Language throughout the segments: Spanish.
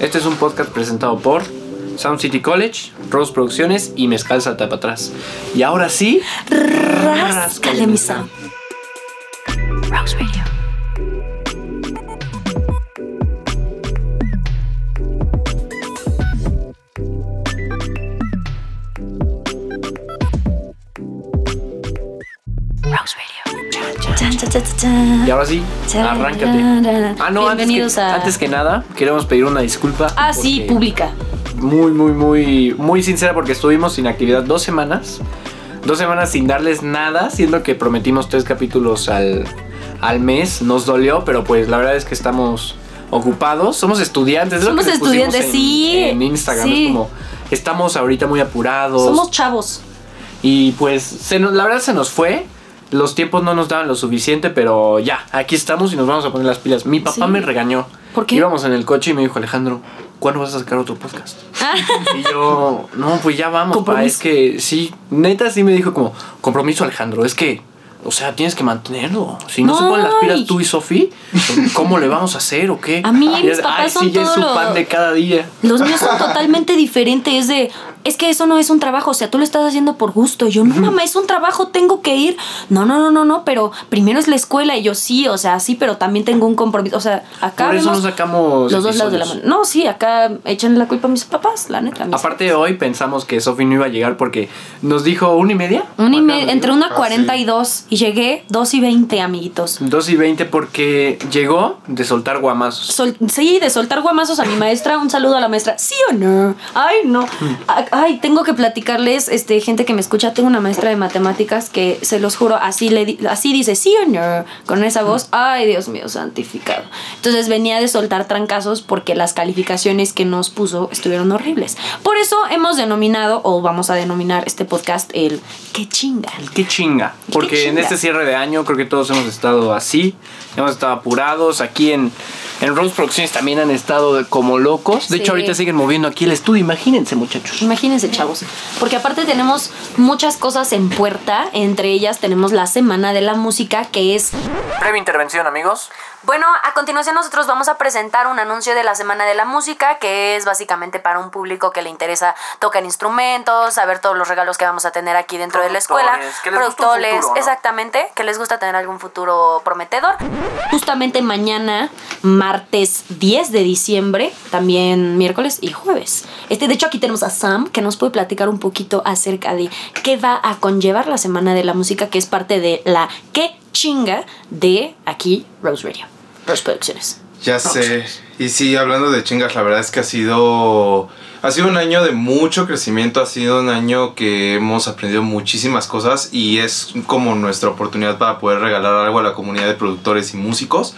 Este es un podcast presentado por Sound City College, Rose Producciones y Mezcal Salta para atrás. Y ahora sí, Ráscale mi. Ahora sí, arráncate. Ah, no, antes que, a- antes que nada, queremos pedir una disculpa. Ah, sí, pública. Muy, muy, muy, muy sincera porque estuvimos sin actividad dos semanas. Dos semanas sin darles nada, siendo que prometimos tres capítulos al, al mes. Nos dolió, pero pues la verdad es que estamos ocupados. Somos estudiantes. es lo Somos estudiantes, en- sí, En Instagram. sí. Es como, estamos ahorita muy apurados. Somos chavos. Y pues se nos- la verdad se nos fue. Los tiempos no nos daban lo suficiente, pero ya, aquí estamos y nos vamos a poner las pilas. Mi papá Sí. me regañó. ¿Por qué? Íbamos en el coche y me dijo, Alejandro, ¿cuándo vas a sacar otro podcast? y yo, no, pues ya vamos, pa, es que sí, neta sí me dijo como, compromiso Alejandro, es que, o sea, tienes que mantenerlo. Si no, se ponen las pilas tú y Sofi, ¿cómo le vamos a hacer o qué? A mí, mis papás Ay, son sí, ya es su pan de cada día. Los míos son totalmente diferentes. Es de, es que eso no es un trabajo. O sea, tú lo estás haciendo por gusto. Y yo, no, mamá, es un trabajo, tengo que ir. No, no, no, no, no, pero primero es la escuela. Y yo, sí, o sea, sí, pero también tengo un compromiso. O sea, acá. Por eso vemos no sacamos los dos lados de la mano. No, sí, acá echan la culpa a mis papás, la neta. Aparte hoy pensamos que Sofi no iba a llegar porque nos dijo una y media. Una y me- nos entre una Ah, cuarenta sí. y dos. Y llegué dos y veinte, amiguitos. Dos y veinte porque llegó de soltar guamazos. Sol- sí, de soltar guamazos a mi maestra. Un saludo a la maestra. ¿Sí o no? Ay, no. A- Ay, tengo que platicarles, este, gente que me escucha. Tengo una maestra de matemáticas que se los juro, así le di- así dice, ¿sí o no? Con esa voz. Ay, Dios mío, santificado. Entonces venía de soltar trancazos porque las calificaciones que nos puso estuvieron horribles. Por eso hemos denominado, o vamos a denominar este podcast el qué chinga. Qué chinga. Porque en chinga. este cierre de año creo que todos hemos estado así. Hemos estado apurados. Aquí en, en Rose Producciones también han estado como locos. De Sí. hecho, ahorita siguen moviendo aquí el estudio. Imagínense, muchachos. Imagínense, chavos. Porque aparte tenemos muchas cosas en puerta. Entre ellas tenemos la Semana de la Música, que es... Breve intervención, amigos. Bueno, a continuación nosotros vamos a presentar un anuncio de la Semana de la Música, que es básicamente para un público que le interesa tocar instrumentos, saber todos los regalos que vamos a tener aquí dentro de la escuela. Que les gusta Productores, futuro, ¿no? exactamente, que les gusta tener algún futuro prometedor. Justamente mañana, martes 10 de diciembre, también miércoles y jueves. Este, de hecho, aquí tenemos a Sam, que nos puede platicar un poquito acerca de qué va a conllevar la Semana de la Música, que es parte de la qué chinga de aquí, Rose Radio. Rose Producciones. Ya sé. Y sí, hablando de chingas, la verdad es que ha sido. Ha sido un año de mucho crecimiento, ha sido un año que hemos aprendido muchísimas cosas y es como nuestra oportunidad para poder regalar algo a la comunidad de productores y músicos.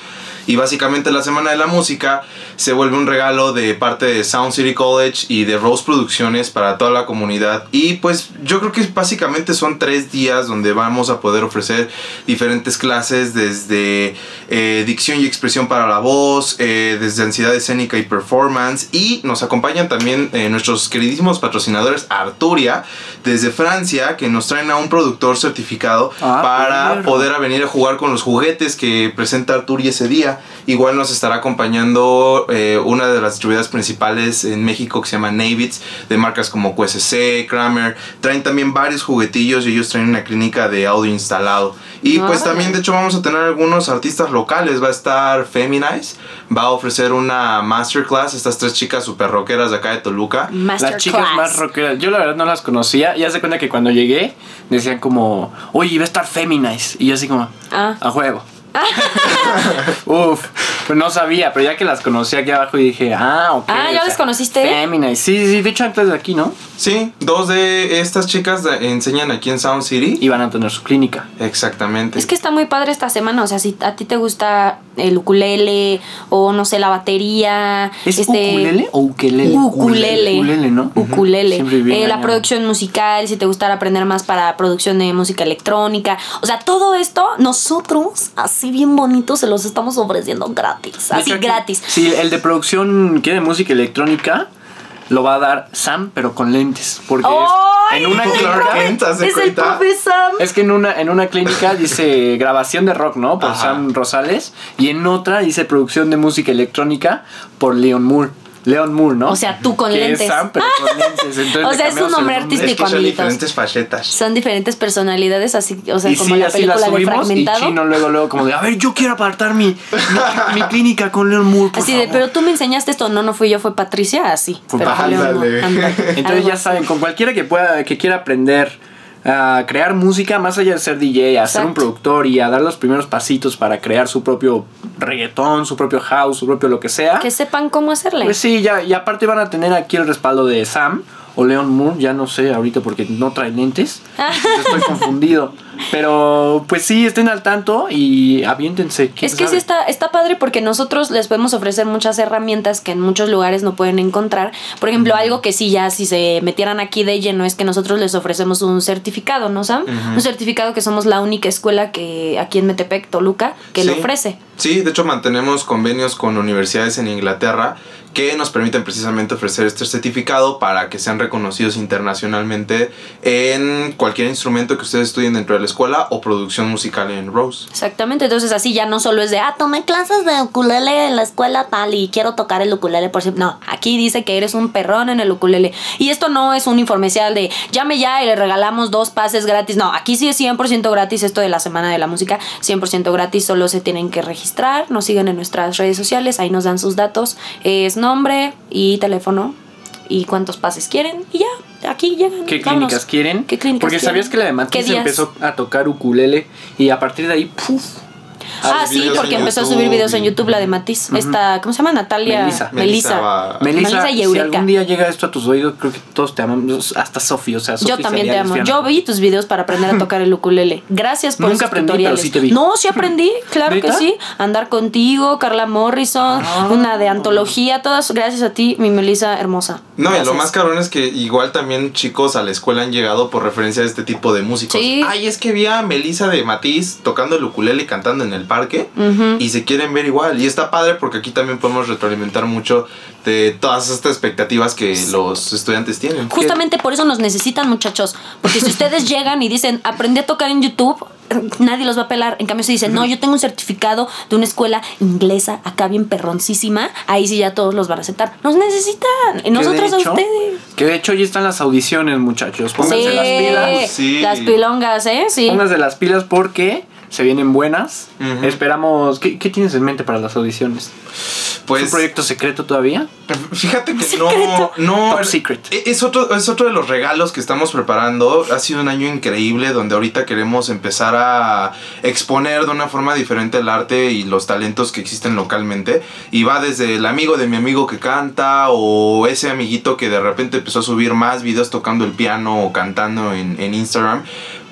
Y básicamente la Semana de la Música se vuelve un regalo de parte de Sound City College y de Rose Producciones para toda la comunidad. Y pues yo creo que básicamente son tres días donde vamos a poder ofrecer diferentes clases desde eh, dicción y expresión para la voz, eh, desde ansiedad escénica y performance. Y nos acompañan también eh, nuestros queridísimos patrocinadores Arturia desde Francia que nos traen a un productor certificado Ah, para poder a venir a jugar con los juguetes que presenta Arturia ese día. Igual nos estará acompañando eh, una de las distribuidoras principales en México que se llama Navits, de marcas como QSC, Kramer. Traen también varios juguetillos y ellos traen una clínica de audio instalado. Y pues también, de hecho, vamos a tener algunos artistas locales. Va a estar Feminize, va a ofrecer una masterclass. Estas tres chicas super rockeras de acá de Toluca. Masterclass. Las chicas más rockeras. Yo la verdad no las conocía. Ya se cuenta que cuando llegué decían como, oye, va a estar Feminize. Y yo así como, Ah. a juego. Uf, pues no sabía, pero ya que las conocí aquí abajo y dije, ah, ok. Ah, ¿ya las conociste? Feminize. Sí, sí, de hecho antes de aquí, ¿no? Sí, dos de estas chicas de- enseñan aquí en Sound City. Y van a tener su clínica. Exactamente. Es que está muy padre esta semana, o sea, si a ti te gusta el ukulele o no sé, la batería, ¿Es este ukulele o ukelele? Ukulele. Ukulele, ¿no? Ukulele. Siempre viví Eh, la engañado. producción musical, si te gustara aprender más para producción de música electrónica. O sea, todo esto nosotros, así bien bonitos, se los estamos ofreciendo gratis. Así aquí- gratis. Sí, el de producción que de música electrónica lo va a dar Sam, pero con lentes. Porque ¡Ay! es en una clínica. Kent, ¿haz de Es el profe Sam. Es que en una, en una clínica dice grabación de rock, ¿no? Por Ajá. Sam Rosales. Y en otra dice producción de música electrónica por Leon Moore. Leon Moore, ¿no? O sea, tú con Que lentes. Es Sam, pero con lentes. Entonces O sea, es un nombre Es artístico, que son amiguitos. diferentes facetas. Son diferentes personalidades, así, o sea, y como sí, la así la película de subimos y Fragmentado. Chino luego, luego como de, a ver, yo quiero apartar mi, mi, mi clínica con Leon Moore, por Así de, favor". pero tú me enseñaste esto. No, no fui yo, fue Patricia, así. Fue Patricia. Entonces ya saben, con cualquiera que pueda, que quiera aprender a crear música, más allá de ser DJ, a ser un productor y a dar los primeros pasitos para crear su propio reggaetón, su propio house, su propio lo que sea. Que sepan cómo hacerle. Pues sí, ya, y aparte van a tener aquí el respaldo de Sam o Leon Moore, ya no sé ahorita porque no trae lentes. entonces estoy confundido. Pero pues sí, estén al tanto y aviéntense. Es que sí está, está padre porque nosotros les podemos ofrecer muchas herramientas que en muchos lugares no pueden encontrar. Por ejemplo, algo que sí ya si se metieran aquí de lleno es que nosotros les ofrecemos un certificado, ¿no, Sam? Un certificado que somos la única escuela que aquí en Metepec, Toluca, que lo Sí. ofrece. Sí, de hecho mantenemos convenios con universidades en Inglaterra que nos permiten precisamente ofrecer este certificado para que sean reconocidos internacionalmente en cualquier instrumento que ustedes estudien dentro de la escuela o producción musical en Rose. Exactamente, entonces así ya no solo es de, ah, tomé clases de ukulele en la escuela tal y quiero tocar el ukulele por siempre. No, aquí dice que eres un perrón en el ukulele. Y esto no es un informecial de, llame ya y le regalamos dos pases gratis. No, aquí sí es 100% gratis esto de la Semana de la Música, 100% gratis, solo se tienen que registrar, nos siguen en nuestras redes sociales, ahí nos dan sus datos, es nombre y teléfono y cuántos pases quieren y ya, aquí llegan. ¿Qué vámonos. clínicas quieren? ¿Qué clínicas Porque sabías que la de ¿Qué Matiz días? empezó a tocar ukulele y a partir de ahí, ¡puf! Ah, sí, porque empezó a subir videos en YouTube, la de Matiz. Esta, ¿cómo se llama? Natalia. Melissa. Melissa. Melissa, Melissa y si Eureka. algún día llega esto a tus oídos, creo que todos te amamos, hasta Sofi, o sea, Sofi Yo también te amo. lesbiana. Yo vi tus videos para aprender a tocar el ukulele. Gracias por Nunca esos aprendí, tutoriales. pero sí te vi. No, sí aprendí, claro que sí. Andar contigo, Carla Morrison, Ah. una de antología, todas gracias a ti, mi Melissa hermosa. No, y lo más cabrón es que igual también chicos a la escuela han llegado por referencia a este tipo de músicos. Sí. Ay, es que vi a Melissa de Matiz tocando el ukulele y cantando en el parque Ujú. y se quieren ver igual. Y está padre porque aquí también podemos retroalimentar mucho de todas estas expectativas que los estudiantes tienen. Justamente por eso nos necesitan, muchachos. Porque si ustedes llegan y dicen, aprendí a tocar en YouTube, nadie los va a pelar. En cambio, si dicen, no, yo tengo un certificado de una escuela inglesa, acá bien perroncísima, ahí sí ya todos los van a aceptar. Nos necesitan. Y nosotros a ustedes. Que de hecho ya están las audiciones, muchachos. Pónganse Sí, las pilas. Sí. las pilongas, ¿eh? Sí. Pónganse las pilas porque se vienen buenas. Esperamos. ¿qué, qué tienes en mente para las audiciones? ¿Es Pues un proyecto secreto todavía? Fíjate que no, no Top es- secret. Es otro, es otro de los regalos que estamos preparando. Ha sido un año increíble donde ahorita queremos empezar a exponer de una forma diferente el arte y los talentos que existen localmente. Y va desde el amigo de mi amigo que canta o ese amiguito que de repente empezó a subir más videos tocando el piano o cantando en, en Instagram.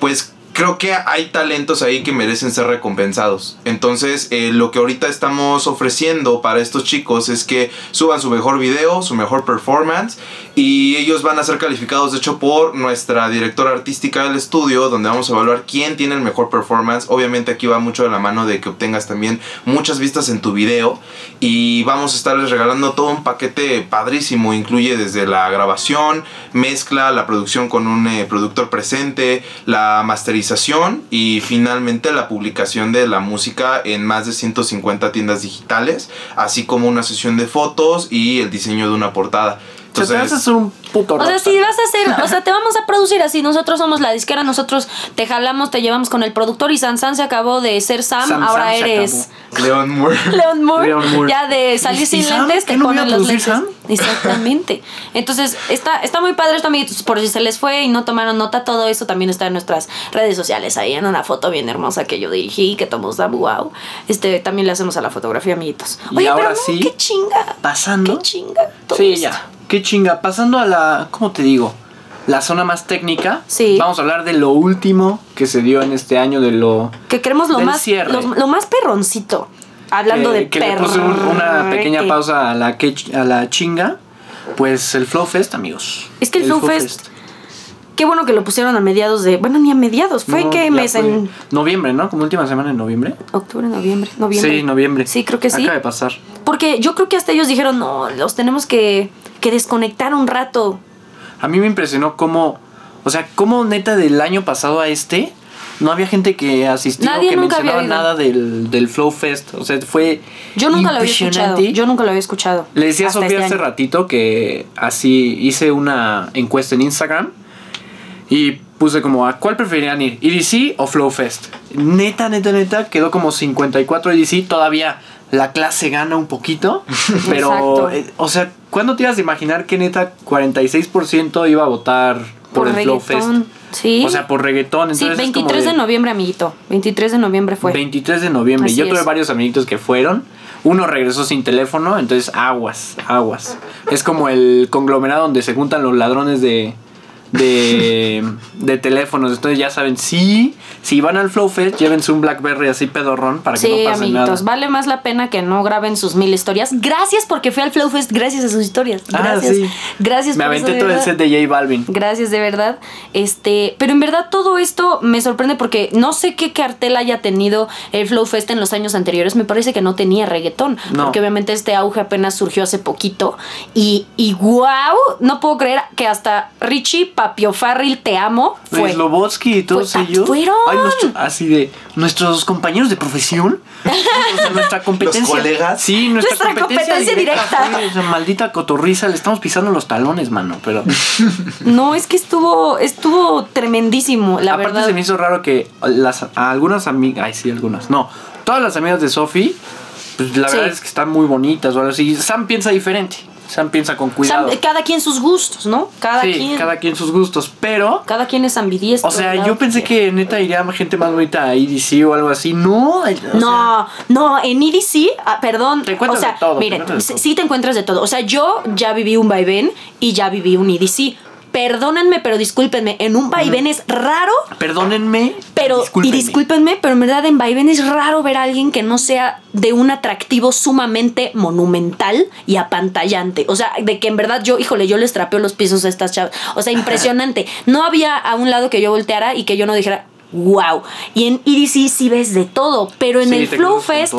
Pues creo que hay talentos ahí que merecen ser recompensados. Entonces, eh, lo que ahorita estamos ofreciendo para estos chicos es que suban su mejor video, su mejor performance, y ellos van a ser calificados, de hecho, por nuestra directora artística del estudio, donde vamos a evaluar quién tiene el mejor performance. Obviamente aquí va mucho de la mano de que obtengas también muchas vistas en tu video, y vamos a estarles regalando todo un paquete padrísimo. Incluye desde la grabación, mezcla, la producción con un eh, productor presente, la masterización y finalmente la publicación de la música en más de 150 tiendas digitales, así como una sesión de fotos y el diseño de una portada. O sea, te vas a hacer un puto O sea, rockstar. si vas a hacer, o sea, te vamos a producir así. Nosotros somos la disquera, nosotros te jalamos, te llevamos con el productor y San San se acabó de ser Sam, Sam, ahora Sam eres Leon Moore. Leon Moore. Leon Moore. Ya de salir ¿Y- sin y Sam? lentes, ¿Qué te no ponen a los lentes. Sam? Exactamente. Entonces, está, está muy padre esto, amiguitos. Por si se les fue y no tomaron nota, todo eso también está en nuestras redes sociales. Ahí en una foto bien hermosa que yo dirigí, que tomamos da wow. Este, también le hacemos a la fotografía, amiguitos. Y Oye, ahora pero no, sí, qué chinga. Pasando. Qué chinga. todo Sí, esto. ya. Qué chinga. Pasando a la. ¿Cómo te digo? La zona más técnica. Sí. Vamos a hablar de lo último que se dio en este año, de lo. Que queremos lo más, lo, lo más perroncito. Hablando que, de que le puse un- una pequeña pausa a la, que, a la chinga. Pues el Flow Fest, amigos. Es que el Flow Fest- Qué bueno que lo pusieron a mediados de. Bueno, ni a mediados. ¿Fue No, qué mes? fue En Noviembre, ¿no? Como última semana en noviembre. octubre, noviembre. Noviembre. Sí, noviembre. Sí, creo que sí. Acaba de pasar. Porque yo creo que hasta ellos dijeron, no, los tenemos que, que desconectar un rato. A mí me impresionó cómo, o sea, cómo neta del año pasado a este no había gente que asistió Nadie que mencionaba nada del, del Flow Fest. O sea, fue. Yo nunca lo había escuchado. Yo nunca lo había escuchado. Le decía a Sofía este hace año. ratito que así hice una encuesta en Instagram y puse como a cuál preferirían ir, EDC o Flow Fest. Neta, neta, neta, quedó como 54 EDC, todavía la clase gana un poquito, pero, eh, o sea, ¿cuándo te ibas a imaginar que neta 46% iba a votar por, Por el Flow Fest? reggaetón. Sí. O sea, por reggaetón. Sí, Entonces es como 23 de... de- noviembre, amiguito. 23 de noviembre fue. 23 de noviembre. Así Yo tuve es. varios amiguitos que fueron. Uno regresó sin teléfono, entonces aguas, aguas. Es como el conglomerado donde se juntan los ladrones de, de, de teléfonos. Entonces ya saben, sí, si van al Flow Fest, llévense un Blackberry así pedorrón para que Sí, no pase amiguitos, nada. vale más la pena que no graben sus mil historias. Gracias porque fui al Flow Fest, gracias a sus historias. Ah, Gracias. sí. Gracias Me por aventé todo el set de J Balvin. Gracias, de verdad. Este, pero en verdad todo esto me sorprende porque no sé qué cartel haya tenido el Flow Fest en los años anteriores. Me parece que no tenía reggaetón. No. Porque obviamente este auge apenas surgió hace poquito. Y, y wow, no puedo creer que hasta Richie Papio Farril Te Amo fue. Slobotsky y todos Fue- ellos. fueron. Ay, nuestro- así de nuestros compañeros de profesión. Nuestra competencia. colegas. Sí, nuestra, Nuestra competencia directa. fue, o sea, maldita cotorriza, le estamos pisando los talones, mano. Pero No, es que estuvo, estuvo tremendísimo, la aparte verdad. se me hizo raro que las, a algunas amigas. Ay, sí, algunas. No. Todas las amigas de Sophie, pues la Sí. verdad es que están muy bonitas o algo así. Sam piensa diferente. Sam piensa con O sea, cuidado. cada quien sus gustos, ¿no? Cada sí, quien. cada quien sus gustos. Pero. cada quien es ambidiestro. O sea, yo pensé que neta iría gente más bonita a EDC o algo así. No. o sea, No, no, en EDC, ah, perdón. Te encuentras o sea, de todo, te miren, de sí todo. sí te encuentras de todo. O sea, yo ya viví un vaivén y ya viví un EDC. Perdónenme, pero discúlpenme. En un vaivén es raro, Perdónenme. pero. discúlpenme. Y discúlpenme, pero en verdad en vaivén es raro ver a alguien que no sea de un atractivo sumamente monumental y apantallante. O sea, de que en verdad yo, híjole, yo les trapeo los pisos a estas chavas. O sea, impresionante. No había a un lado que yo volteara y que yo no dijera. Wow. Y en EDC sí ves de todo, pero en Sí, el Flow Fest.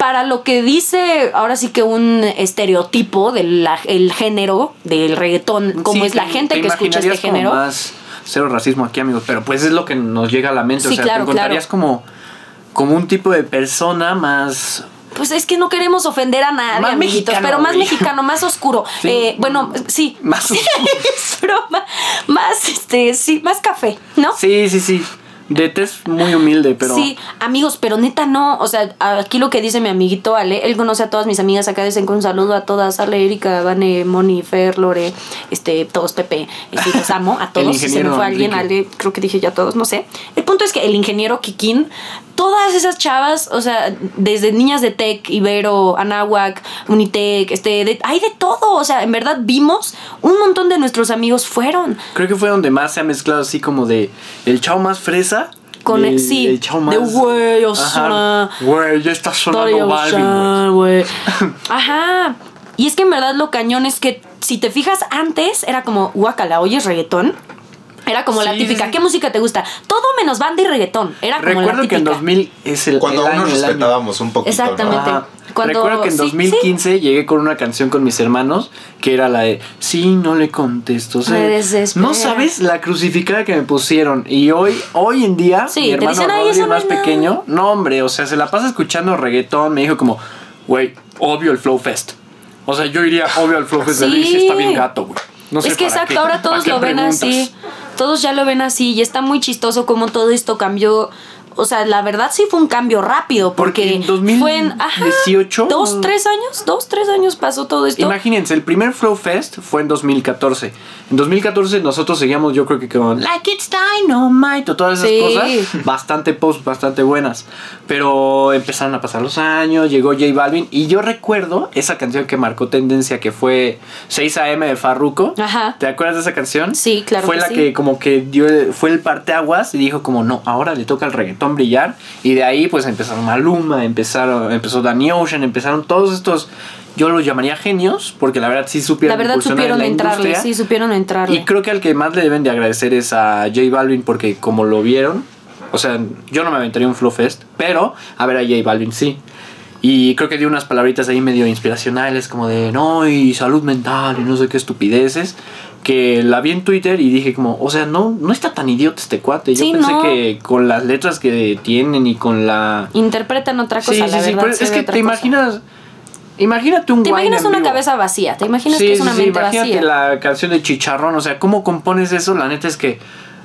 Para lo que dice ahora sí que un estereotipo del el género del reggaetón, como Sí, es la te- gente te que escucha este género. Más cero racismo aquí, amigos. Pero pues es lo que nos llega a la mente. Sí, o sea, claro, te encontrarías como, como un tipo de persona más. Pues es que no queremos ofender a nadie, Más amiguitos, mexicano, pero más güey. mexicano, más oscuro. Sí. Eh, bueno, sí. Más Sí, es broma. Más, este, sí, más café, ¿no? Sí, sí, sí. De tez muy humilde, pero. Sí, amigos, pero neta no. O sea, aquí lo que dice mi amiguito Ale, él conoce a todas mis amigas acá, dicen con un saludo a todas, Ale, Erika, Vane, Moni, Fer, Lore, este, todos Pepe, este, los amo a todos. Si se me fue alguien. Ale, creo que dije ya todos, no sé. El punto es que el ingeniero Kikín, todas esas chavas, o sea, desde niñas de Tech, Ibero, Anáhuac, Unitec, este, de- hay de todo. O sea, en verdad vimos un montón de nuestros amigos fueron. Creo que fue donde más se ha mezclado así como de el chavo más fresa. Con el- sí, el más. de güey, o Ajá, sea, Güey, ya está sonando Balvin, güey. Ajá. Y es que en verdad lo cañón es que si te fijas antes era como guacala, oyes reggaetón. Era como la Sí, típica, sí, sí. ¿qué música te gusta? Todo menos banda y reggaetón. Era como Recuerdo la que en típica. 2000 es el. Cuando el aún nos respetábamos un poquito. ¿no? Exactamente. Cuando- Recuerdo que en sí, 2015 llegué con una canción con mis hermanos que era la de Sí, no le contesto. O sea, no sabes la crucificada que me pusieron. Y hoy, hoy en día, Sí, mi hermano dicen, "Ay, Rodri, no más es nada". pequeño, no, hombre, o sea, se la pasa escuchando reggaetón. Me dijo como, güey, obvio el Flow Fest. O sea, yo iría obvio al Flow Fest. de Sí. Luis, está bien gato, güey. No sé es que exacto, qué. ahora ¿Para todos lo ven preguntas? así. Todos ya lo ven así y está muy chistoso como todo esto cambió. O sea, la verdad sí fue un cambio rápido porque, Porque en fue en ajá, 2018, dos, tres años, dos, tres años pasó todo esto. Imagínense, el primer Flow Fest fue en 2014. En 2014 nosotros seguíamos, yo creo que con Like It's Dynamite o todas esas Sí. cosas. Bastante post, bastante buenas. Pero empezaron a pasar los años, llegó J Balvin. Y yo recuerdo esa canción que marcó tendencia, que fue 6 AM de Farruko. Ajá. ¿Te acuerdas de esa canción? Sí, claro Fue que la sí. que como que dio, fue el parteaguas y dijo como, no, ahora le toca al reggaetón brillar. Y de ahí pues empezaron Maluma, empezaron, empezó Danny Ocean, empezaron todos estos, yo los llamaría genios, porque la verdad sí supieron La verdad en supieron la entrarle, industria. sí, supieron entrarle. Y creo que al que más le deben de agradecer es a J Balvin porque como lo vieron, o sea, yo no me aventaría un Flow Fest, pero a ver a J Balvin sí. Y creo que dio unas palabritas ahí medio inspiracionales como de no y salud mental y no sé qué estupideces. Que la vi en Twitter y dije como, o sea, no, no está tan idiota este cuate. Yo Sí, pensé no. que con las letras que tienen y con la... Interpretan otra cosa, Sí, la sí, verdad. pero es que te cosa. imaginas... Imagínate un Te imaginas una vivo. cabeza vacía, te imaginas que es una mente imagínate vacía. la canción de Chicharrón, o sea, ¿cómo compones eso? La neta es que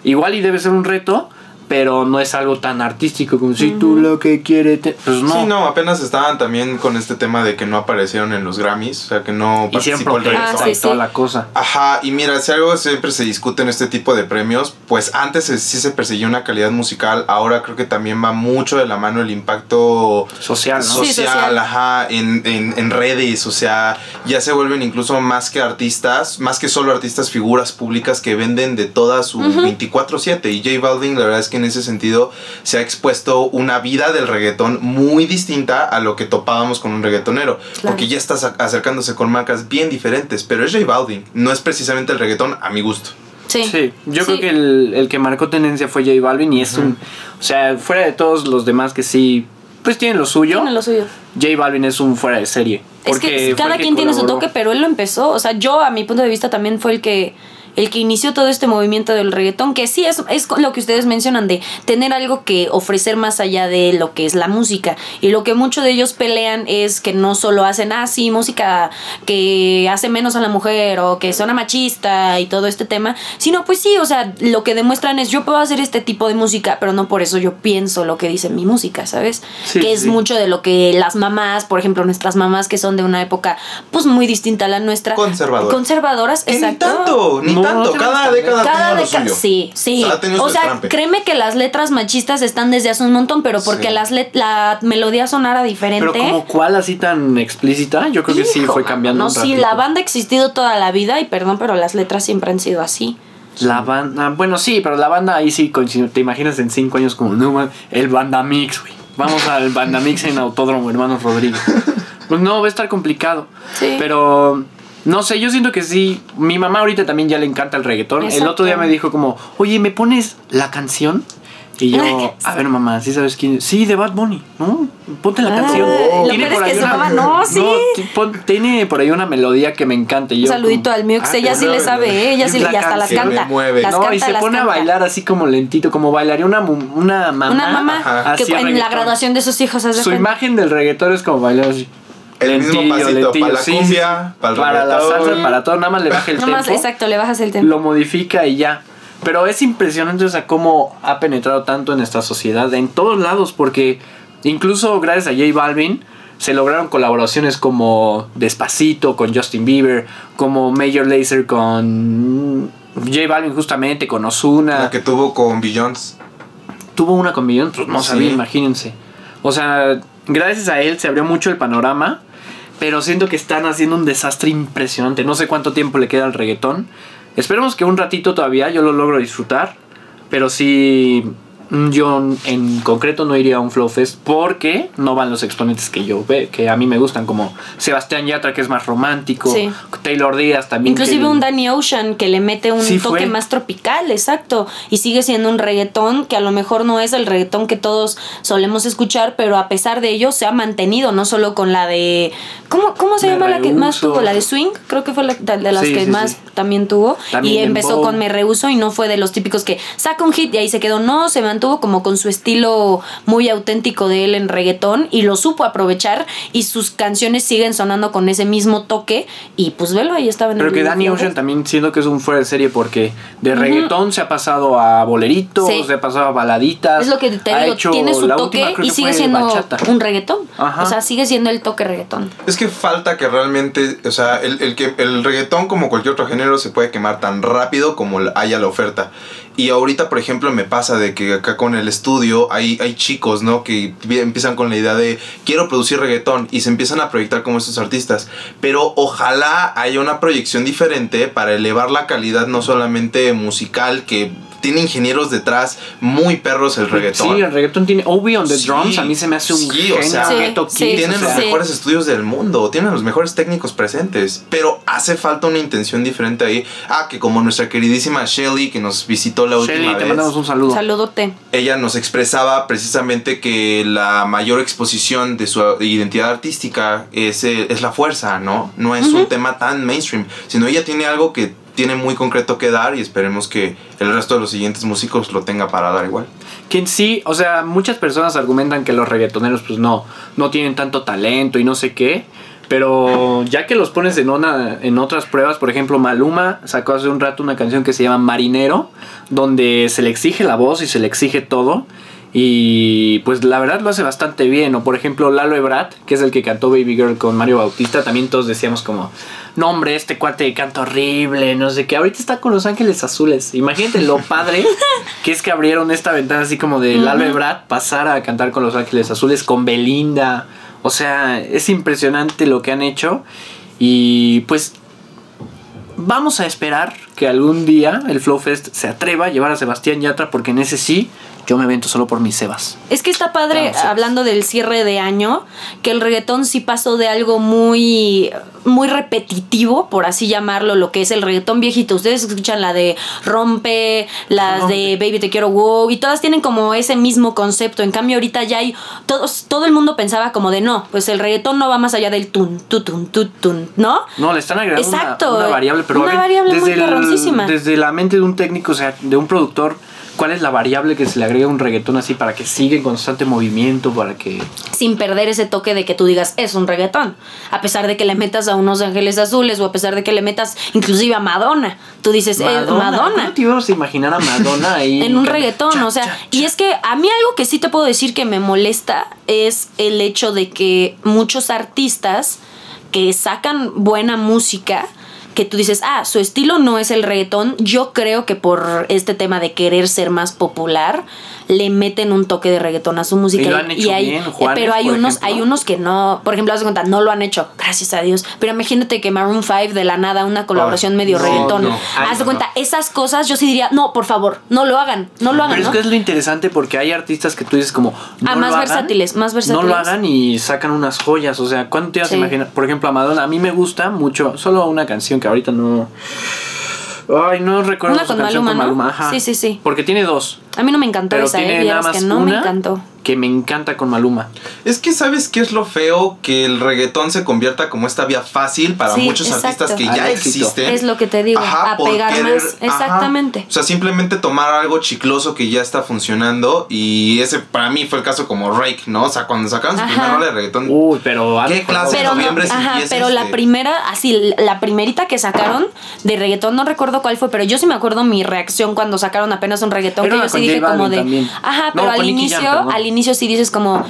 igual y debe ser un reto, pero no es algo tan artístico como si tú lo que quieres, te- pues no. Sí, no, apenas estaban también con este tema de que no aparecieron en los Grammys, o sea, que no participó el. Ah, sí, y toda sí. la cosa. Ajá, y mira, si algo siempre se discute en este tipo de premios, pues antes sí se perseguía una calidad musical, ahora creo que también va mucho de la mano el impacto Social, ¿no? social, Sí, social. ajá, en, en, en redes, o sea, ya se vuelven incluso más que artistas, más que solo artistas, figuras públicas que venden de toda su 24/7. Y J Balvin, la verdad es que en ese sentido se ha expuesto una vida del reggaetón muy distinta a lo que topábamos con un reggaetonero, porque ya está sa- acercándose con marcas bien diferentes, pero es J Balvin, no es precisamente el reggaetón a mi gusto. Sí. Sí, yo Sí. creo que el, el que marcó tendencia fue J Balvin y es un... O sea, fuera de todos los demás que sí, pues tienen lo suyo, Tiene lo suyo. J Balvin es un fuera de serie. Es que cada quien tiene su toque, pero él lo empezó. O sea, yo a mi punto de vista también fue el que el que inició todo este movimiento del reggaetón, que sí es, es lo que ustedes mencionan de tener algo que ofrecer más allá de lo que es la música. Y lo que muchos de ellos pelean es que no solo hacen, ah, sí, música que hace menos a la mujer o que suena machista y todo este tema, sino pues sí, o sea, lo que demuestran es yo puedo hacer este tipo de música, pero no por eso yo pienso lo que dice mi música, ¿sabes? Sí, que es sí. mucho de lo que las mamás, por ejemplo, nuestras mamás que son de una época pues muy distinta a la nuestra. Conservadora. Conservadoras, Que exacto. Ni tanto, ni No, no tanto, cada década Cada tiene lo década, suyo. sí, sí. O sea, créeme que las letras machistas están desde hace un montón, pero porque Sí. las let- la melodía sonara diferente. Pero como cuál así tan explícita, yo creo que sí fue cambiando No, un sí, la banda ha existido toda la vida y perdón, pero las letras siempre han sido así. La banda, bueno, sí, pero la banda ahí sí coincide. Te imaginas en cinco años como, no, man, el banda mix, güey. Vamos al banda mix en Autódromo, hermanos Rodríguez. Pues no, va a estar complicado. Sí. Pero, no sé, yo siento que sí. Mi mamá ahorita también ya le encanta el reggaetón. El otro día me dijo como, oye, ¿me pones la canción? Y yo, a ver, mamá, ¿sí sabes quién? es? Sí, de Bad Bunny, ¿no? Ponte la Ay, canción. lo Tiene por que ahí su una- mamá, no, sí. tiene por ahí una melodía que me encanta. y Un saludito como, al Mux, ah, ella sí le sabe, ¿eh? ella sí y hasta las canta. Mueve. Las No, canta, y se pone a bailar así como lentito, como bailaría una, una mamá. Una mamá que en la graduación de sus hijos Su imagen del reggaetón es como bailar así. El mismo pasito, para la cumbia, para el para la salsa, para todo, nada más le baja el Nada más, exacto, le bajas el tempo. lo modifica y ya. Pero es impresionante, o sea, cómo ha penetrado tanto en esta sociedad, en todos lados, porque incluso gracias a J Balvin se lograron colaboraciones como Despacito con Justin Bieber, como Major Lazer con J Balvin justamente, con Ozuna. La que tuvo con Billions. tuvo una con Millón, pues no Sí. sabía, imagínense. O sea, gracias a él se abrió mucho el panorama, pero siento que están haciendo un desastre impresionante. No sé cuánto tiempo le queda al reggaetón. Esperemos que un ratito todavía yo lo logro disfrutar, pero sí yo en concreto no iría a un Flow Fest porque no van los exponentes que yo ve, que a mí me gustan como Sebastián Yatra que es más romántico, Sí. Taylor Díaz también. Inclusive que- un Danny Ocean que le mete un Sí toque fue. más tropical, exacto. Y sigue siendo un reggaetón que a lo mejor no es el reggaetón que todos solemos escuchar, pero a pesar de ello se ha mantenido, no solo con la de... ¿Cómo, cómo se Me llama la que más tuvo? La de Swing, creo que fue la de de las Sí, que más también tuvo. También y empezó con Me Rehuso y no fue de los típicos que saca un hit y ahí se quedó. No, se mantuvo como con su estilo muy auténtico de él en reggaetón y lo supo aprovechar y sus canciones siguen sonando con ese mismo toque y pues velo, ahí estaba en Pero el que Danny Ocean también siento que es un fuera de serie porque de reggaetón se ha pasado a boleritos, Sí. se ha pasado a baladitas. Es lo que te ha digo, hecho- tiene su toque última y sigue siendo bachata. un reggaetón. Ajá. O sea, sigue siendo el toque reggaetón. Es que falta que realmente, o sea, el, el que el reggaetón como cualquier otro género se puede quemar tan rápido como haya la oferta. Y ahorita, por ejemplo, me pasa de que acá con el estudio hay, hay chicos, ¿no? Que empiezan con la idea de quiero producir reggaetón y se empiezan a proyectar como estos artistas. Pero ojalá haya una proyección diferente para elevar la calidad no solamente musical, que tiene ingenieros detrás muy perros el reggaetón. Sí, el reggaetón tiene Obi on the Sí, drums, a mí se me hace un sí, genio. o sea, Sí, sí, tienen o los mejores estudios del mundo, tienen los mejores técnicos presentes, pero hace falta una intención diferente ahí. Ah, que como nuestra queridísima Shelly que nos visitó la Shelly, última te vez, mandamos un saludo. Saludote. ella nos expresaba precisamente que la mayor exposición de su identidad artística es, es la fuerza, ¿no? No es un tema tan mainstream, sino ella tiene algo que tiene muy concreto que dar y esperemos que el resto de los siguientes músicos lo tenga para dar igual. Que en sí, o sea, muchas personas argumentan que los reggaetoneros pues no, no tienen tanto talento y no sé qué. Pero ya que los pones en, una, en otras pruebas, por ejemplo, Maluma sacó hace un rato una canción que se llama Marinero, donde se le exige la voz y se le exige todo. Y pues la verdad lo hace bastante bien. O por ejemplo, Lalo Ebrat, que es el que cantó Baby Girl con Mario Bautista, también todos decíamos como, no hombre, este cuate canta horrible, no sé qué. Ahorita está con Los Ángeles Azules. Imagínate lo padre que es que abrieron esta ventana así como de Lalo Ebrat pasar a cantar con Los Ángeles Azules, con Belinda. O sea, es impresionante lo que han hecho. Y pues vamos a esperar que algún día el Flow Fest se atreva a llevar a Sebastián Yatra porque en ese sí yo me vento solo por mis Sebas. Es que está padre, sí. hablando del cierre de año, que el reggaetón sí pasó de algo muy, muy repetitivo, por así llamarlo, lo que es el reggaetón viejito. Ustedes escuchan la de Rompe, las de Baby Te Quiero Wow, y todas tienen como ese mismo concepto. En cambio, ahorita ya hay, todos, todo el mundo pensaba como de no, pues el reggaetón no va más allá del tun, tutun, tutun, ¿no? No, le están agregando Exacto. Una, variable, pero Una variable muy desde, el- desde la mente de un técnico, o sea, de un productor, ¿cuál es la variable que se le agrega a un reggaetón así para que siga en constante movimiento, para que... sin perder ese toque de que tú digas es un reggaetón. A pesar de que le metas a unos ángeles azules o a pesar de que le metas inclusive a Madonna. Tú dices, eh, Madonna. ¿Cómo te ibas a imaginar a Madonna ahí? En un reggaetón, cha, o sea, cha, y es que a mí algo que sí te puedo decir que me molesta es el hecho de que muchos artistas que sacan buena música, que tú dices, ah, su estilo no es el reggaetón, yo creo que por este tema de querer ser más popular, le meten un toque de reggaetón a su música. Y lo han hecho hay, bien, Juanes, pero hay por unos, ejemplo. hay unos que no, por ejemplo, haz de cuenta, no lo han hecho, gracias a Dios. Pero imagínate que Maroon 5 de la nada, una colaboración medio no, reggaetón. no. Ay, haz de no, cuenta, esas cosas yo sí diría, no, por favor, no lo hagan, no lo hagan. Pero es ¿no? que es lo interesante porque hay artistas que tú dices como... No Ah, lo más hagan, versátiles, más versátiles. No lo hagan y sacan unas joyas. O sea, ¿cuándo te ibas Sí. a imaginar? Por ejemplo, a Madonna, a mí me gusta mucho, solo una canción que ahorita no... Ay, no recuerdo Una su con canción Maluma, con ¿no? Maluma. Ajá. Sí, sí, sí. Porque tiene dos. A mí no me encantó Pero esa, eh, tiene nada más que no me encantó. que me encanta con Maluma. Es que sabes qué es lo feo que el reggaetón se convierta como esta vía fácil para Sí, muchos exacto. artistas que Al ya éxito. existen. Es lo que te digo, a por pegar querer- más. ajá. Exactamente. O sea, simplemente tomar algo chicloso que ya está funcionando y ese para mí fue el caso como Rake, ¿no? O sea, cuando sacaron su Ajá. primera rola de reggaetón, Uy, pero... ¿Qué clase Pero, no, noviembre sí ajá, pero la este. primera, así, la primerita que sacaron de reggaetón, no recuerdo cuál fue, pero yo sí me acuerdo mi reacción cuando sacaron apenas un reggaetón, Era que yo dije como de. también. Ajá, No, pero al inicio, Jam, al inicio sí dices como.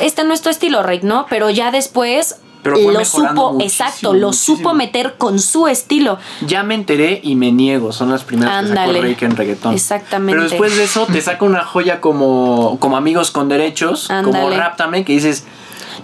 Este no es tu estilo, Rick, ¿no? Pero ya después Pero lo supo, muchísimo, exacto, lo muchísimo. supo meter con su estilo. Ya me enteré y me niego. Son las primeras que sacó Rake en reggaetón. Exactamente. Pero después de eso te saca una joya como, como Amigos con Derechos, como. Ráptame, que dices...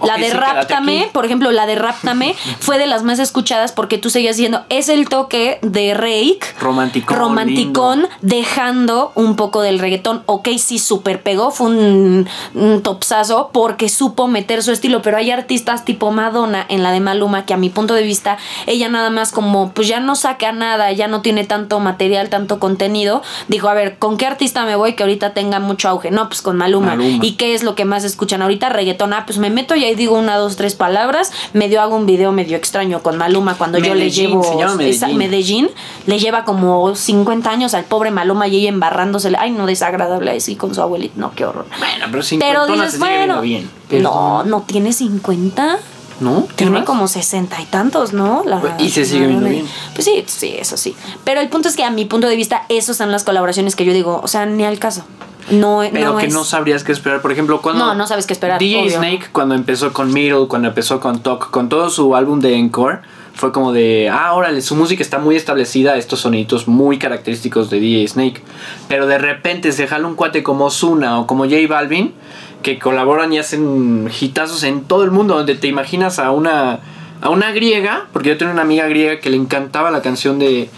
La "Ok, de sí, Ráptame, aquí". por ejemplo, la de Ráptame fue de las más escuchadas porque tú seguías diciendo, es el toque de Rake. Romanticón, Romanticón, lindo. dejando un poco del reggaetón. Ok, sí, súper pegó, fue un, un topsazo porque supo meter su estilo, pero hay artistas tipo Madonna en la de Maluma que a mi punto de vista, ella nada más como, pues ya no saca nada, ya no tiene tanto material, tanto contenido. Dijo, a ver, ¿con qué artista me voy que ahorita tenga mucho auge? No, pues con Maluma. Maluma. ¿Y qué es lo que más escuchan ahorita? Reggaetón. Ah, pues me meto y ahí digo una, dos, tres palabras. Medio hago un video medio extraño con Maluma cuando yo le Medellín, llevo Medellín. esa- Medellín. Le lleva como 50 años al pobre Maluma y ella embarrándosele. Ay, no, desagradable así con su abuelita. No, qué horror. Bueno, pero sin Pero cuentona dices, se sigue viendo bueno. bien. No, no tiene 50. ¿No? Tiene más? como sesenta y tantos, ¿no? La- Y se sigue viendo bien. Pues sí, sí, eso sí. Pero el punto es que a mi punto de vista, esas son las colaboraciones que yo digo, o sea, ni al caso. No, Pero no que es- no sabrías qué esperar. Por ejemplo, cuando. No, no sabes qué esperar, DJ obvio. Snake, cuando empezó con Middle, cuando empezó con Talk, con todo su álbum de Encore, fue como de. Ah, órale, su música está muy establecida, estos sonidos muy característicos de DJ Snake. Pero de repente se jala un cuate como Zuna o como J Balvin, que colaboran y hacen hitazos en todo el mundo, donde te imaginas a una. A una griega, porque yo tengo una amiga griega que le encantaba la canción de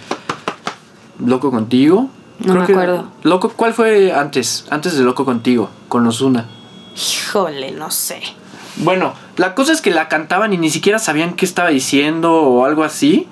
Loco contigo. No me acuerdo. Loco, ¿cuál fue antes? Antes de Loco contigo, con Ozuna. Híjole, no sé. Bueno, la cosa es que la cantaban y ni siquiera sabían qué estaba diciendo o algo así.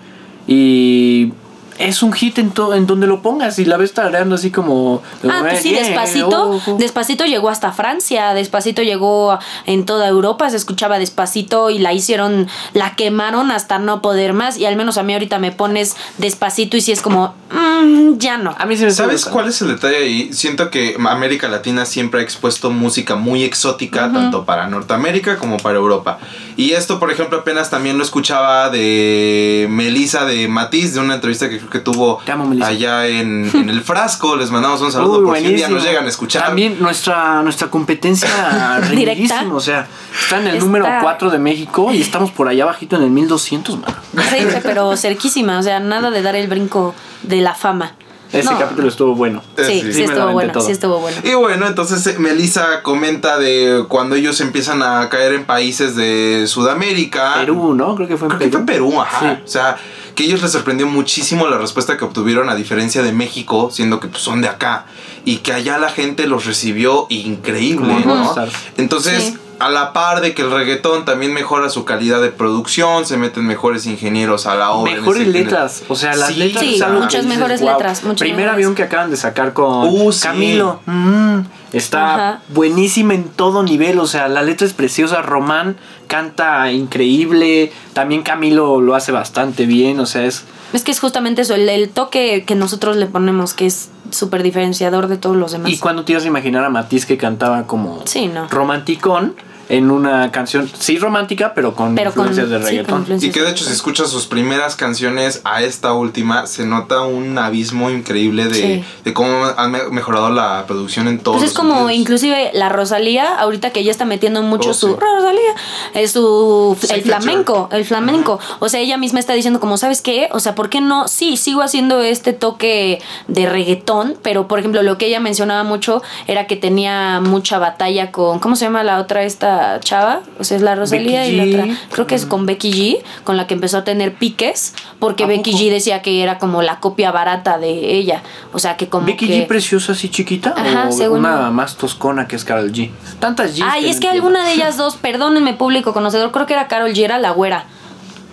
Y es un hit en, to- en donde lo pongas y la ves tarareando así como... Ah, pues sí, "Yeah, despacito. oh, oh". Despacito llegó hasta Francia, despacito llegó en toda Europa, se escuchaba despacito y la hicieron, la quemaron hasta no poder más. Y al menos a mí ahorita me pones despacito y si es como, mm, ya no. A mí se me ¿Sabes gusta. cuál es el detalle ahí? Siento que América Latina siempre ha expuesto música muy exótica, tanto para Norteamérica como para Europa. Y esto, por ejemplo, apenas también lo escuchaba de Melissa de Matiz, de una entrevista que que tuvo Te amo, Melissa. allá en, en El Frasco. Les mandamos un saludo Uy, por si un día nos llegan a escuchar. También nuestra, nuestra competencia Directa. O sea, está en el Está- número 4 de México y estamos por allá bajito en el 1200, man. Sí, pero cerquísima, o sea, nada de dar el brinco de la fama. Ese No. capítulo estuvo bueno. Sí, sí. sí, Sí, me estuvo bueno, todo. sí estuvo bueno. Y bueno, entonces eh, Melissa comenta de cuando ellos empiezan a caer en países de Sudamérica. Perú, ¿no? Creo que fue en Creo que Perú. fue Perú, ajá. Sí. O sea, que ellos les sorprendió muchísimo la respuesta que obtuvieron a diferencia de México, siendo que pues, son de acá. Y que allá la gente los recibió increíble, ¿no? Entonces, Sí. A la par de que el reggaetón también mejora su calidad de producción, se meten mejores ingenieros a la obra. Mejores letras, o sea, las Sí, letras Sí, muchas dices, mejores "Wow". letras, muchas Primer mejores. avión que acaban de sacar con Uh, sí. Camilo, mm, está Ajá. buenísima en todo nivel, o sea, la letra es preciosa, Román canta increíble, también Camilo lo hace bastante bien, o sea, es Es que es justamente eso, el, el toque que nosotros le ponemos, que es súper diferenciador de todos los demás. y cuando te ibas a imaginar a Matiz que cantaba como Sí, no. romanticón en una canción, sí romántica, pero con Pero con- influencias de sí, reggaetón. influencias. Y que de hecho si escuchas sus primeras canciones a esta última, se nota un abismo increíble de, Sí. de cómo han me- mejorado la producción en todos Pues es los como sentidos. inclusive la Rosalía, ahorita que ella está metiendo mucho Oh, su sí. Rosalía, es su el flamenco, el flamenco. O sea, ella misma está diciendo como, ¿sabes qué? O sea, ¿por qué no? Sí, sigo haciendo este toque de reggaetón, pero por ejemplo, lo que ella mencionaba mucho era que tenía mucha batalla con ¿cómo se llama la otra esta chava? O sea, es la Rosalía Becky y la otra, creo que es con Becky G, con la que empezó a tener piques, porque ¿A Becky? G decía que era como la copia barata de ella. O sea, que como Becky que G preciosa así chiquita Ajá, o según- una más toscona que es Carol G. Tantas G. Ay, es que alguna de ellas dos, perdónenme público conocedor, creo que era Carol G, era la güera.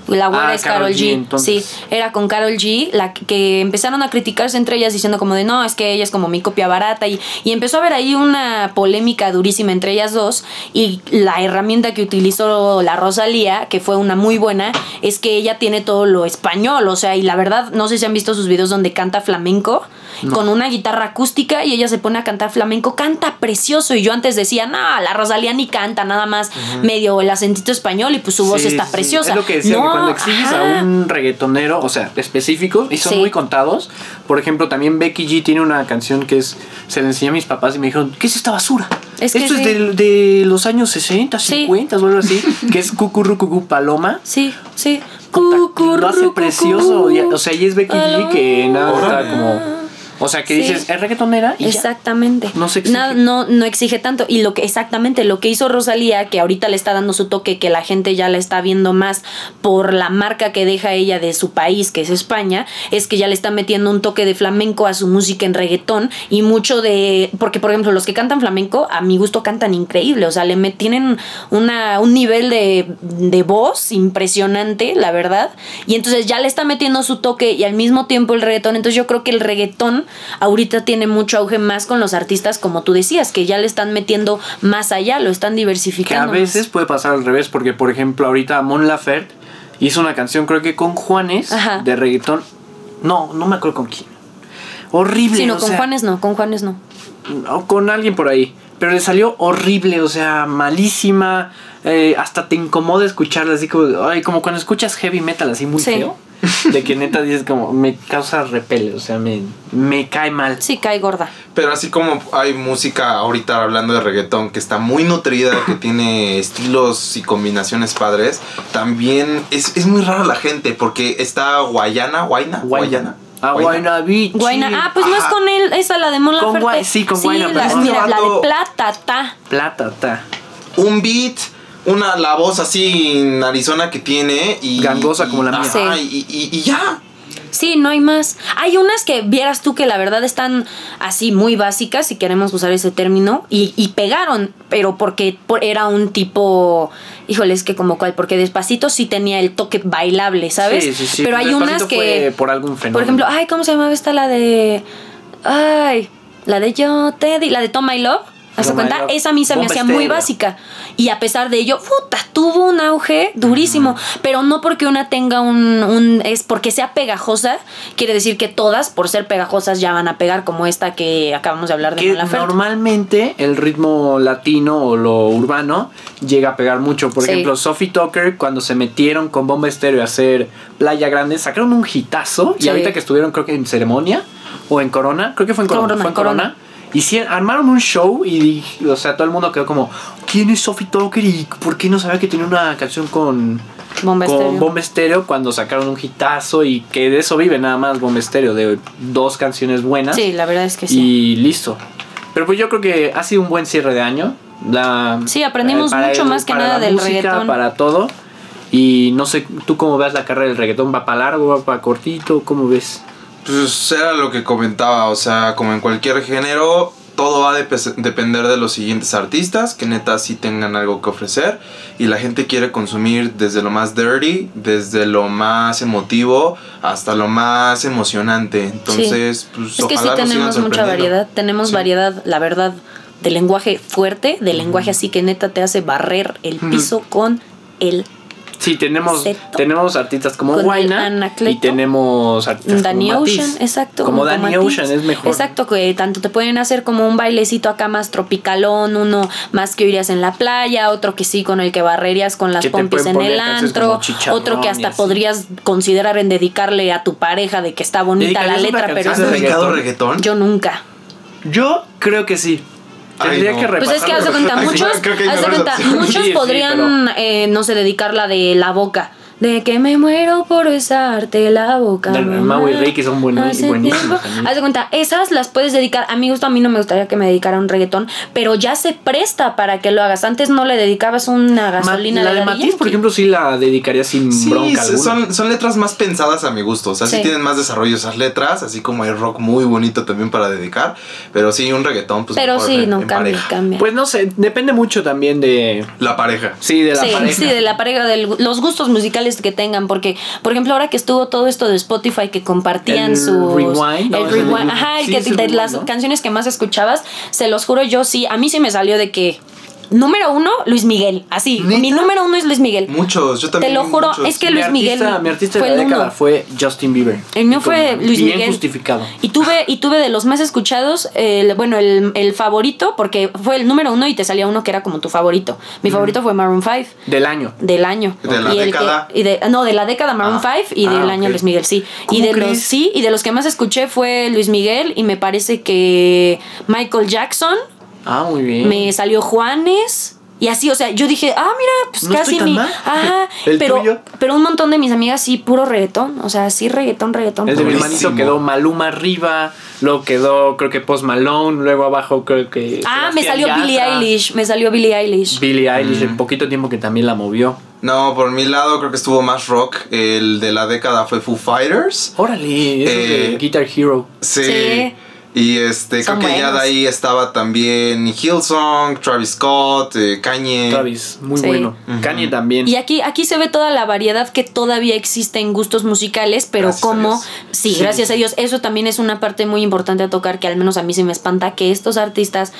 La güera Ah, es Carol, G. G, entonces. Sí, era con Carol G, la que, que empezaron a criticarse entre ellas diciendo como de no, es que ella es como mi copia barata y, y empezó a haber ahí una polémica durísima entre ellas dos y la herramienta que utilizó la Rosalía, que fue una muy buena, es que ella tiene todo lo español, o sea, y la verdad, no sé si han visto sus videos donde canta flamenco con una guitarra acústica y ella se pone a cantar flamenco, canta precioso y yo antes decía, no, la Rosalía ni canta, nada más medio el acentito español y pues su voz Sí, está sí, preciosa. Es lo que decía, que cuando exiges ajá. a un reggaetonero, o sea, específico, y son Sí. muy contados. Por ejemplo, también Becky G tiene una canción que es. Se la enseñé a mis papás y me dijeron, ¿qué es esta basura? Es Esto es de, de los años 60, Sí. 50 o algo así, que es Cucurrucucú Paloma. Sí, sí. Puta, Lo hace precioso. O sea, y es Becky G que nada está como. O sea, que Sí. dices, es reggaetonera y ya. Exactamente. No se exige. No, no exige tanto. Y lo que, exactamente, lo que hizo Rosalía, que ahorita le está dando su toque, que la gente ya la está viendo más por la marca que deja ella de su país, que es España, es que ya le está metiendo un toque de flamenco a su música en reggaetón y mucho de. Porque, por ejemplo, los que cantan flamenco, a mi gusto cantan increíble. O sea, le met- tienen una, un nivel de, de voz impresionante, la verdad. Y entonces ya le está metiendo su toque y al mismo tiempo el reggaetón. Entonces yo creo que el reggaetón ahorita tiene mucho auge más con los artistas, como tú decías, que ya le están metiendo más allá, lo están Que a diversificando. más. veces puede pasar al revés, porque por ejemplo, ahorita Mon Laferte hizo una canción, creo que con Juanes, Ajá. de reggaetón. No, no me acuerdo con quién. Horrible. Sí, no, con sea, Juanes no, con Juanes no. O con alguien por ahí. Pero le salió horrible, o sea, malísima. eh, hasta te incomoda escucharla así como, ay, como cuando escuchas heavy metal así muy Sí. feo. De que neta dices como, me causa repele, o sea, me, me cae mal. Sí, cae gorda. Pero así como hay música ahorita hablando de reggaetón que está muy nutrida, que tiene estilos y combinaciones padres, también es, es muy rara la gente porque está Guayana, Guayna, Guayana. Ah, Guayna Beach. Guayna, ah, pues no es con él, esa la de Mon Con Laferte. Guay- sí, con Guayna, la, pero mira, la de plata, ta. Plata, ta. Un beat, una, la voz así en Arizona que tiene y... Gangosa como la mía. ajá, y, y- y ya. Sí, no hay más. Hay unas que vieras tú que la verdad están así muy básicas, si queremos usar ese término, y, y pegaron, pero porque por- era un tipo, híjole, es que como cual, porque Despacito sí tenía el toque bailable, ¿sabes? Sí, sí, sí. Pero hay Despacito unas que... fue por algún fenómeno. Por ejemplo, ay, ¿cómo se llamaba esta? La de... Ay, la de Yo te di, la de Tom My Love. ¿Haz cuenta? Esa a mí se me hacía muy básica. Y a pesar de ello, puta, tuvo un auge durísimo. Pero no porque una tenga un, un- Es porque sea pegajosa, quiere decir que todas, por ser pegajosas, ya van a pegar, como esta que acabamos de hablar de que normalmente el ritmo latino o lo urbano llega a pegar mucho. Por Sí. ejemplo, Sophie Tucker, cuando se metieron con Bomba Estéreo a hacer Playa Grande, sacaron un hitazo. Sí. Y ahorita que estuvieron, creo que en ceremonia o en Corona, creo que fue en Corona. Corona, fue en Corona. Corona. Y armaron un show y, o sea, todo el mundo quedó como, ¿quién es Sophie Tucker y por qué no sabía que tenía una canción con, Bomba con Estéreo. Bomba Estéreo cuando sacaron un hitazo y que de eso vive nada más Bomba Estéreo, de dos canciones buenas Sí, la verdad es que sí. y listo. Pero pues yo creo que ha sido un buen cierre de año. La- Sí, aprendimos mucho más que nada del música, reggaetón. Para todo. Y no sé, ¿tú cómo ves la carrera del reggaetón? ¿Va para largo? ¿Va para cortito? ¿Cómo ves? Pues era lo que comentaba, o sea, como en cualquier género, todo va a depe- depender de los siguientes artistas, que neta sí tengan algo que ofrecer, y la gente quiere consumir desde lo más dirty, desde lo más emotivo, hasta lo más emocionante. Entonces, pues Es que sí ojalá tenemos mucha variedad. Tenemos Sí. variedad, la verdad, de lenguaje fuerte, de lenguaje así que neta te hace barrer el piso con el Sí, tenemos, tenemos artistas como Con Guayna y tenemos artistas Danny como Matiz. Ocean, exacto. Como Danny Matiz. Ocean es mejor. Exacto, que tanto te pueden hacer como un bailecito acá más tropicalón, uno más que oirías en la playa, otro que sí con el que barrerías con las pompis en el antro, otro que hasta podrías considerar en dedicarle a tu pareja de que está bonita la ¿Dedicarías una letra, pero ¿Has dedicado reggaetón? yo nunca. Yo creo que sí. Tendría no. que Pues Pues es que haz de cuenta, muchos, sí, haz de cuenta, muchos Sí, sí, podrían, eh, no sé, dedicar la de la boca. De que me muero por besarte la boca. Mau y Rey, que son buenos- buenísimos. Haz de cuenta, esas las puedes dedicar. A mi gusto, a mí no me gustaría que me dedicara un reggaetón, pero ya se presta para que lo hagas. Antes no le dedicabas una Ma- gasolina la de de Matiz, por ejemplo, sí la dedicaría sin Sí, bronca alguna. son, son letras más pensadas a mi gusto. O sea, sí. Sí. tienen más desarrollo esas letras, así como hay rock muy bonito también para dedicar. Pero sí, un reggaetón, pues. Pero mejor sí, en- no, en cambia, pareja. cambia. Pues no sé, depende mucho también de. La pareja. Sí, de la sí, pareja. sí, de la pareja, de los gustos musicales que tengan, porque, por ejemplo, ahora que estuvo todo esto de Spotify que compartían El sus... el rewind, ajá, el sí, que es el de rewind, las ¿no? canciones que más escuchabas, se los juro, yo sí, a mí sí me salió de que, número uno, Luis Miguel, así, mi número uno es Luis Miguel. Muchos, yo Te también. lo juro, muchos. es que Mi Luis Miguel artista- mi artista fue de la el década uno. fue Justin Bieber. El mío Y fue Luis bien Miguel. justificado. Y tuve, y tuve de los más escuchados, el, bueno, el, el favorito, porque fue el número uno y te salía uno que era como tu favorito. Mi favorito fue Maroon 5 Del año. del año. ¿De la y el década? que- y de, no, de la década Maroon Ah. 5 y Ah, del año ok. Luis Miguel, sí. Y ¿Cómo de los sí, y de los que más escuché fue Luis Miguel y me parece que Michael Jackson, Ah, muy bien. me salió Juanes. Y así, o sea, yo dije, ah, mira, pues No casi ni. Ajá, ¿El pero, tuyo? pero un montón de mis amigas sí, puro reggaetón. O sea, sí, reggaetón, reggaetón. El de mi hermanito quedó Maluma arriba, luego quedó creo que Post Malone, luego abajo creo que... Ah, me salió Billie Eilish. Me salió Billie Eilish. Billie Eilish en poquito tiempo que también la movió. No, por mi lado creo que estuvo más rock. El de la década fue Foo Fighters. Órale, Eh, de Guitar Hero. Sí. Sí. Y este, Son creo que ya de ahí estaba también Hillsong, Travis Scott, eh, Kanye. Travis, muy Sí. bueno. Kanye también. Y aquí, aquí se ve toda la variedad que todavía existe en gustos musicales, pero Gracias como, sí, Sí. gracias a Dios, eso también es una parte muy importante a tocar, que al menos a mí sí me espanta, que estos artistas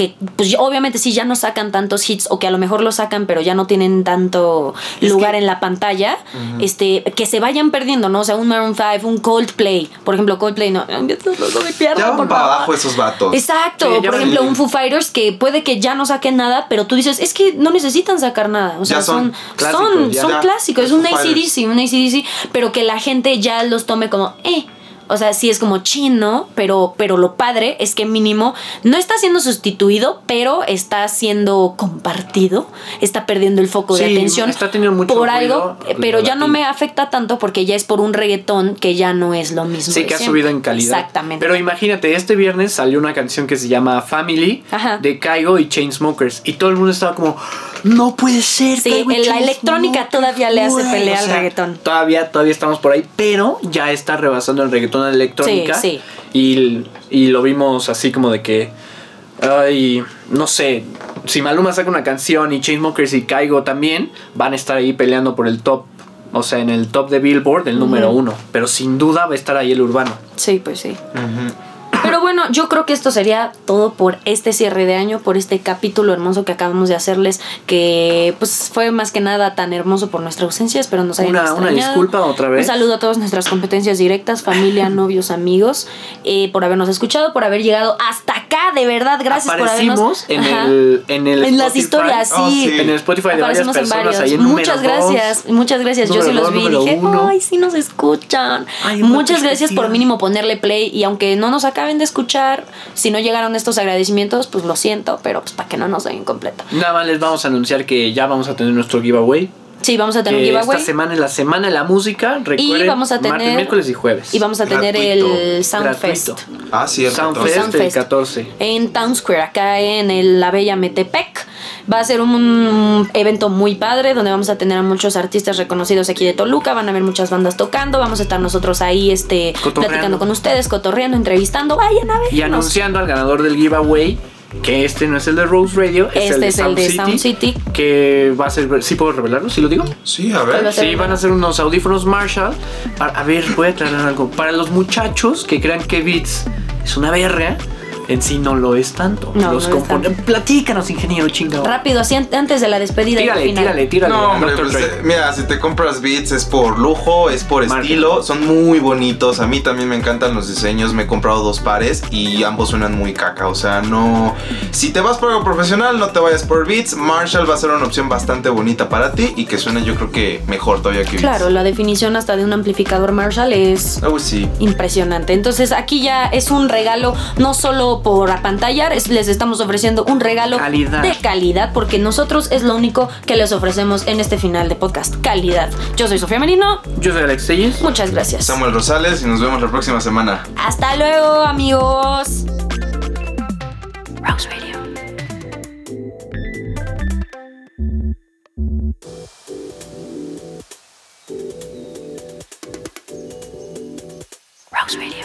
que pues obviamente sí ya no sacan tantos hits o que a lo mejor lo sacan pero ya no tienen tanto Es lugar que- en la pantalla este que se vayan perdiendo no o sea un Maroon 5 un Coldplay por ejemplo Coldplay no no, no me pierdan, Ya van para abajo esos vatos. Exacto, Sí, por ejemplo, un Foo Fighters que puede que ya no saquen nada, pero tú dices, es que no necesitan sacar nada. O sea, Ya son son, clásicos, son, ya. son Ya, clásicos. Es un. ACDC, un ACDC, pero que la gente ya los tome como, eh. O sea, sí es como chino, pero, pero lo padre es que mínimo no está siendo sustituido, pero está siendo compartido, está perdiendo el foco de atención está teniendo mucho por algo, pues, pero ya no me afecta tanto porque ya es por un reggaetón que ya no es lo mismo. Sí, que ha subido en calidad. Exactamente. Pero imagínate, este viernes salió una canción que se llama Family Ajá. de Kaigo y Chainsmokers. Y todo el mundo estaba como, no puede ser. Sí, en la electrónica no, todavía le hace güey". pelea al reggaetón. Todavía, todavía estamos por ahí, pero ya está rebasando el reggaetón a la electrónica. Sí, Y, y lo vimos así como de que. Ay, no sé. Si Maluma saca una canción y Chainsmokers y Caigo también, van a estar ahí peleando por el top. O sea, en el top de Billboard, el número uno. Pero sin duda va a estar ahí el urbano. Sí, pues sí. Bueno, yo creo que esto sería todo por este cierre de año, por este capítulo hermoso que acabamos de hacerles, que pues fue más que nada tan hermoso por nuestra ausencia, espero nos hayan Una, una extrañado. disculpa otra vez. Un saludo a todas nuestras competencias directas, familia, novios, amigos, eh, por habernos escuchado, por haber llegado hasta acá, de verdad, gracias por habernos... Aparecimos en Ajá. el, en el En las historias, Oh, sí. En el Spotify de varias Aparecemos en personas varios. ahí en muchas dos. gracias, muchas gracias. Yo sí los dos, vi y dije, uno. ay, sí nos escuchan. Ay, una muchas gracias por mínimo ponerle play y aunque no nos acaben de escuchar, si no llegaron estos agradecimientos, pues lo siento, pero pues para que no nos den completo. Nada más les vamos a anunciar que ya vamos a tener nuestro giveaway. Sí, vamos a tener un giveaway. Esta semana es la semana de la música. Recuerden, vamos a tener- martes, miércoles y jueves. Y vamos a tener Gratuito. el Soundfest. Gratuito. Ah, cierto. Soundfest entonces. el Soundfest. 14. en Town Square, acá en el- la Bella Metepec. Va a ser un evento muy padre donde vamos a tener a muchos artistas reconocidos aquí de Toluca, van a haber muchas bandas tocando, vamos a estar nosotros ahí este, platicando con ustedes, cotorreando, entrevistando, vayan a ver. Y anunciando al ganador del giveaway que este no es el de Rose Radio, es Este el de, es el Sound, de City, Sound City. Que va a ser. ¿Sí puedo revelarlo? ¿Sí lo digo? Sí, a ¿Cuál va a ver. Sí, van a ser unos audífonos Marshall. Para- a ver, voy a aclarar algo. Para los muchachos que crean que Beats es una verga, en sí no lo es tanto. No, los no es compone- tanto. Platícanos, ingeniero chingado. Rápido, así an- antes de la despedida y Tírale, al final. tírale, tírale. No, hombre, pues, eh, mira, si te compras Beats es por lujo, es por Marketing. estilo, son muy bonitos. A mí también me encantan los diseños, me he comprado dos pares y ambos suenan muy caca. O sea, no. Si te vas por algo profesional, no te vayas por Beats. Marshall va a ser una opción bastante bonita para ti y que suene, yo creo que mejor todavía que Beats. Claro, la definición hasta de un amplificador Marshall es Oh, sí. impresionante. Entonces aquí ya es un regalo no solo por apantallar, es- les estamos ofreciendo un regalo Calidad. de calidad porque nosotros es lo único que les ofrecemos en este final de podcast, calidad. Yo soy Sofía Merino, Yo soy Alex Telles. muchas gracias. Samuel Rosales y nos vemos la próxima semana. Hasta luego amigos. Rose Radio. Rose Radio.